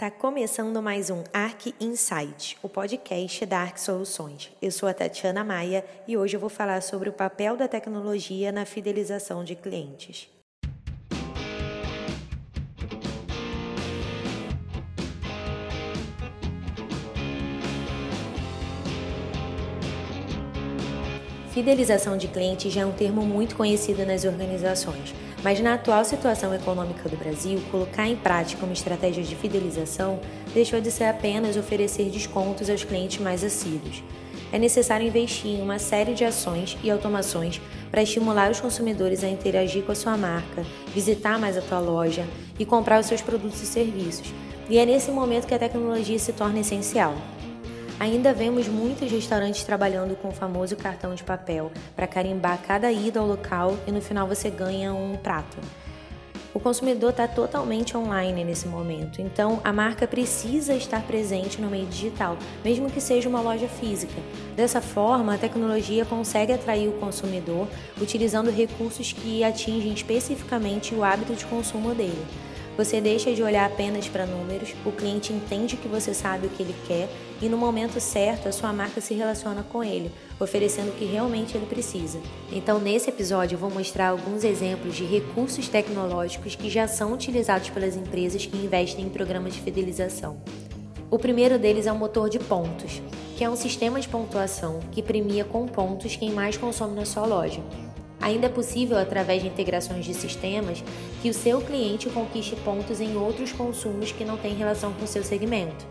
Tá começando mais um Arc Insight, o podcast da Arc Soluções. Eu sou a Tatiana Maia e hoje eu vou falar sobre o papel da tecnologia na fidelização de clientes. Fidelização de clientes já é um termo muito conhecido nas organizações, mas na atual situação econômica do Brasil, colocar em prática uma estratégia de fidelização deixou de ser apenas oferecer descontos aos clientes mais assíduos. É necessário investir em uma série de ações e automações para estimular os consumidores a interagir com a sua marca, visitar mais a tua loja e comprar os seus produtos e serviços. E é nesse momento que a tecnologia se torna essencial. Ainda vemos muitos restaurantes trabalhando com o famoso cartão de papel para carimbar cada ida ao local e no final você ganha um prato. O consumidor está totalmente online nesse momento, então a marca precisa estar presente no meio digital, mesmo que seja uma loja física. Dessa forma, a tecnologia consegue atrair o consumidor utilizando recursos que atingem especificamente o hábito de consumo dele. Você deixa de olhar apenas para números, o cliente entende que você sabe o que ele quer e no momento certo a sua marca se relaciona com ele, oferecendo o que realmente ele precisa. Então, nesse episódio, eu vou mostrar alguns exemplos de recursos tecnológicos que já são utilizados pelas empresas que investem em programas de fidelização. O primeiro deles é o motor de pontos, que é um sistema de pontuação que premia com pontos quem mais consome na sua loja. Ainda é possível, através de integrações de sistemas, que o seu cliente conquiste pontos em outros consumos que não têm relação com o seu segmento.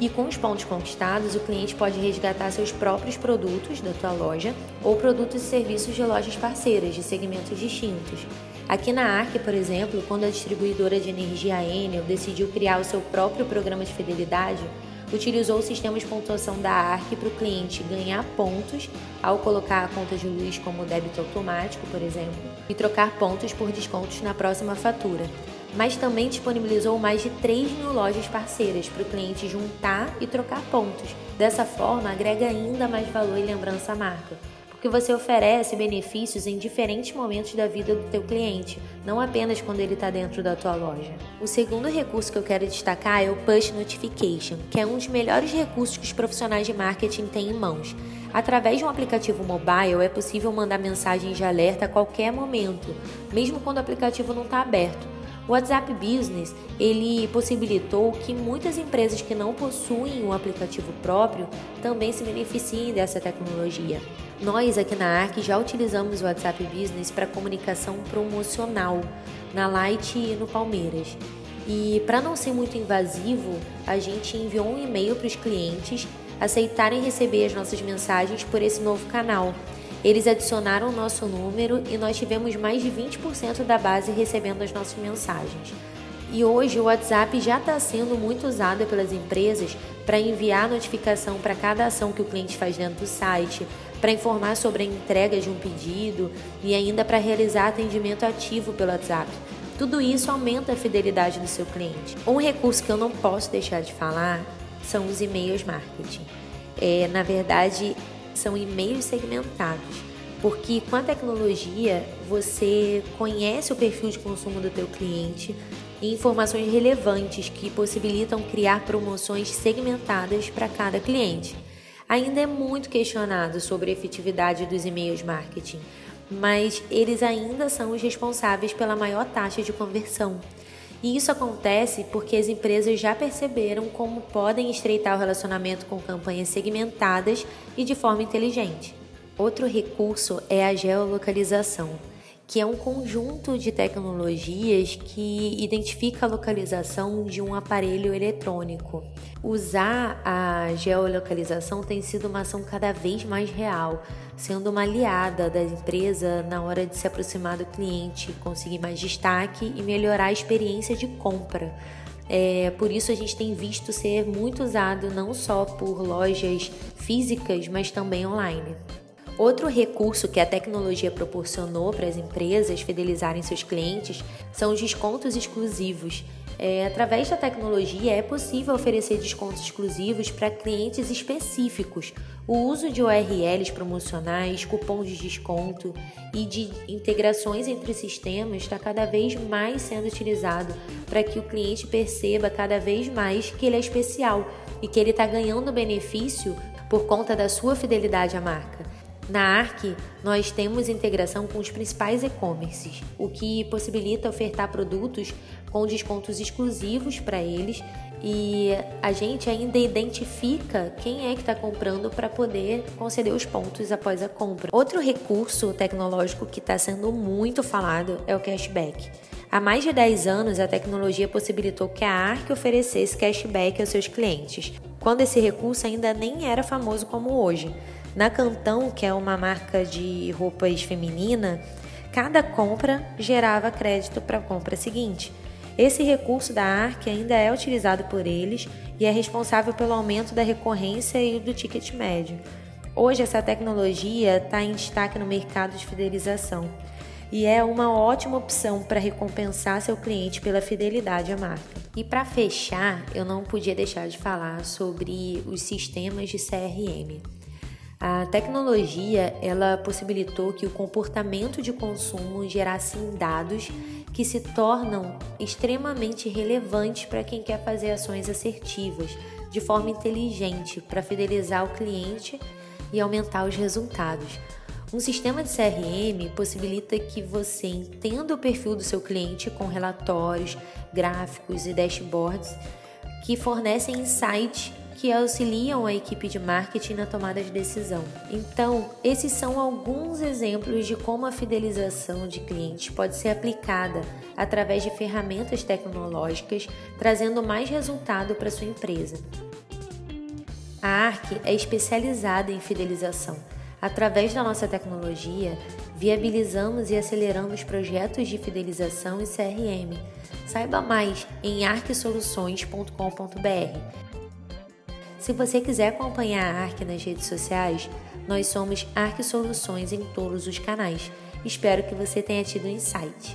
E com os pontos conquistados, o cliente pode resgatar seus próprios produtos da tua loja ou produtos e serviços de lojas parceiras de segmentos distintos. Aqui na ARC, por exemplo, quando a distribuidora de energia Enel decidiu criar o seu próprio programa de fidelidade, utilizou o sistema de pontuação da ARC para o cliente ganhar pontos ao colocar a conta de luz como débito automático, por exemplo, e trocar pontos por descontos na próxima fatura. Mas também disponibilizou mais de 3 mil lojas parceiras para o cliente juntar e trocar pontos. Dessa forma, agrega ainda mais valor e lembrança à marca que você oferece benefícios em diferentes momentos da vida do teu cliente, não apenas quando ele está dentro da tua loja. O segundo recurso que eu quero destacar é o Push Notification, que é um dos melhores recursos que os profissionais de marketing têm em mãos. Através de um aplicativo mobile é possível mandar mensagens de alerta a qualquer momento, mesmo quando o aplicativo não está aberto. O WhatsApp Business ele possibilitou que muitas empresas que não possuem um aplicativo próprio também se beneficiem dessa tecnologia. Nós aqui na ARC já utilizamos o WhatsApp Business para comunicação promocional na Light e no Palmeiras. E para não ser muito invasivo, a gente enviou um e-mail para os clientes aceitarem receber as nossas mensagens por esse novo canal. Eles adicionaram o nosso número e nós tivemos mais de 20% da base recebendo as nossas mensagens. E hoje o WhatsApp já está sendo muito usado pelas empresas para enviar notificação para cada ação que o cliente faz dentro do site, para informar sobre a entrega de um pedido e ainda para realizar atendimento ativo pelo WhatsApp. Tudo isso aumenta a fidelidade do seu cliente. Um recurso que eu não posso deixar de falar são os e-mails marketing. É, na verdade, são e-mails segmentados, porque com a tecnologia você conhece o perfil de consumo do teu cliente e informações relevantes que possibilitam criar promoções segmentadas para cada cliente. Ainda é muito questionado sobre a efetividade dos e-mails marketing, mas eles ainda são os responsáveis pela maior taxa de conversão. E isso acontece porque as empresas já perceberam como podem estreitar o relacionamento com campanhas segmentadas e de forma inteligente. Outro recurso é a geolocalização, que é um conjunto de tecnologias que identifica a localização de um aparelho eletrônico. Usar a geolocalização tem sido uma ação cada vez mais real, sendo uma aliada da empresa na hora de se aproximar do cliente, conseguir mais destaque e melhorar a experiência de compra. É, por isso a gente tem visto ser muito usado não só por lojas físicas, mas também online. Outro recurso que a tecnologia proporcionou para as empresas fidelizarem seus clientes são os descontos exclusivos É, através da tecnologia é possível oferecer descontos exclusivos para clientes específicos. O uso de URLs promocionais, cupons de desconto e de integrações entre sistemas está cada vez mais sendo utilizado para que o cliente perceba cada vez mais que ele é especial e que ele está ganhando benefício por conta da sua fidelidade à marca. Na ARC, nós temos integração com os principais e-commerces, o que possibilita ofertar produtos com descontos exclusivos para eles e a gente ainda identifica quem é que está comprando para poder conceder os pontos após a compra. Outro recurso tecnológico que está sendo muito falado é o cashback. Há mais de 10 anos, a tecnologia possibilitou que a ARC oferecesse cashback aos seus clientes, quando esse recurso ainda nem era famoso como hoje. Na Cantão, que é uma marca de roupas feminina, cada compra gerava crédito para a compra seguinte. Esse recurso da ARC ainda é utilizado por eles e é responsável pelo aumento da recorrência e do ticket médio. Hoje, essa tecnologia está em destaque no mercado de fidelização e é uma ótima opção para recompensar seu cliente pela fidelidade à marca. E para fechar, eu não podia deixar de falar sobre os sistemas de CRM. A tecnologia ela possibilitou que o comportamento de consumo gerasse dados que se tornam extremamente relevantes para quem quer fazer ações assertivas de forma inteligente para fidelizar o cliente e aumentar os resultados. Um sistema de CRM possibilita que você entenda o perfil do seu cliente com relatórios, gráficos e dashboards que fornecem insights que auxiliam a equipe de marketing na tomada de decisão. Então, esses são alguns exemplos de como a fidelização de clientes pode ser aplicada através de ferramentas tecnológicas, trazendo mais resultado para sua empresa. A ARC é especializada em fidelização. Através da nossa tecnologia, viabilizamos e aceleramos projetos de fidelização e CRM. Saiba mais em arcsoluções.com.br. Se você quiser acompanhar a ARC nas redes sociais, nós somos ARC Soluções em todos os canais. Espero que você tenha tido insight.